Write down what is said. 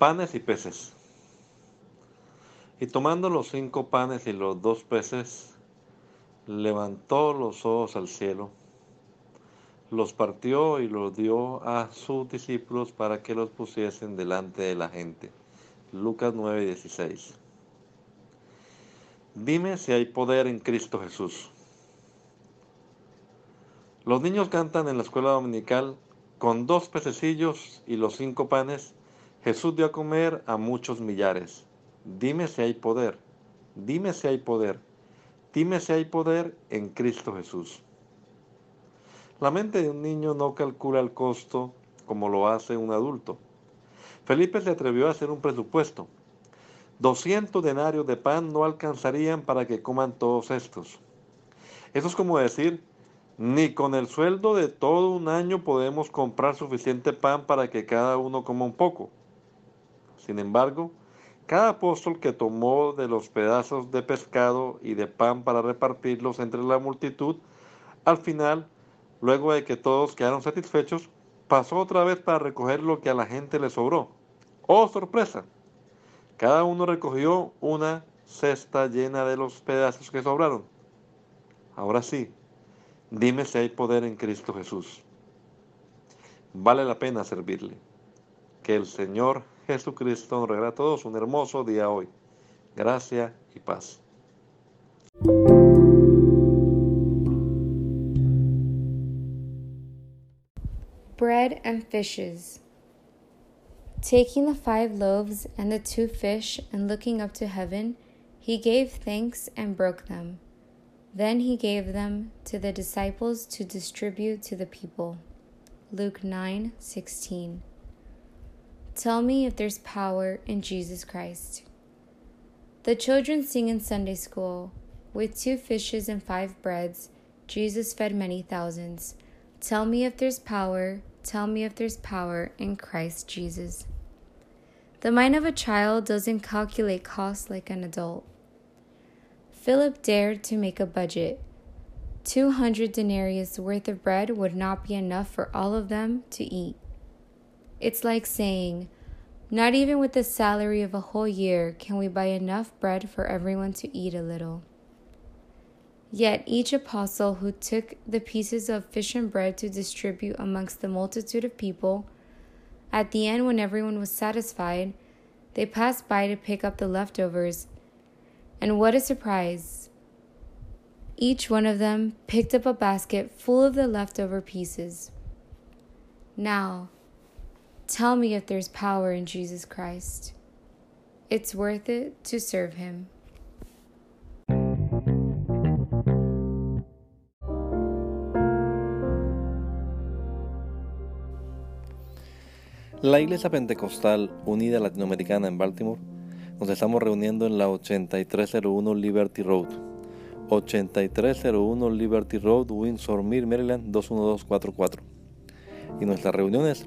Panes y peces. Y tomando los cinco panes y los dos peces, levantó los ojos al cielo, los partió y los dio a sus discípulos para que los pusiesen delante de la gente. Lucas 9:16. Dime si hay poder en Cristo Jesús. Los niños cantan en la escuela dominical con dos pececillos y los cinco panes Jesús dio a comer a muchos millares. Dime si hay poder, dime si hay poder, dime si hay poder en Cristo Jesús. La mente de un niño no calcula el costo como lo hace un adulto. Felipe se atrevió a hacer un presupuesto. 200 denarios de pan no alcanzarían para que coman todos estos. Eso es como decir, ni con el sueldo de todo un año podemos comprar suficiente pan para que cada uno coma un poco. Sin embargo, cada apóstol que tomó de los pedazos de pescado y de pan para repartirlos entre la multitud, al final, luego de que todos quedaron satisfechos, pasó otra vez para recoger lo que a la gente le sobró. ¡Oh, sorpresa! Cada uno recogió una cesta llena de los pedazos que sobraron. Ahora sí, dime si hay poder en Cristo Jesús. Vale la pena servirle. Que el Señor Jesucristo nos regala a todos un hermoso día hoy. Gracia y paz. Bread and fishes. Taking the five loaves and the two fish and looking up to heaven, he gave thanks and broke them. Then he gave them to the disciples to distribute to the people. Luke 9 16. Tell me if there's power in Jesus Christ. The children sing in Sunday school With two fishes and five breads, Jesus fed many thousands. Tell me if there's power, tell me if there's power in Christ Jesus. The mind of a child doesn't calculate costs like an adult. Philip dared to make a budget. 200 denarius worth of bread would not be enough for all of them to eat. It's like saying, not even with the salary of a whole year can we buy enough bread for everyone to eat a little. Yet each apostle who took the pieces of fish and bread to distribute amongst the multitude of people, at the end, when everyone was satisfied, they passed by to pick up the leftovers. And what a surprise! Each one of them picked up a basket full of the leftover pieces. Now, Tell me if there's power in Jesus Christ. It's worth it to serve Him. La Iglesia Pentecostal Unida Latinoamericana en Baltimore nos estamos reuniendo en la 8301 Liberty Road. 8301 Liberty Road, Windsor Mill, Maryland 21244. Y nuestras reuniones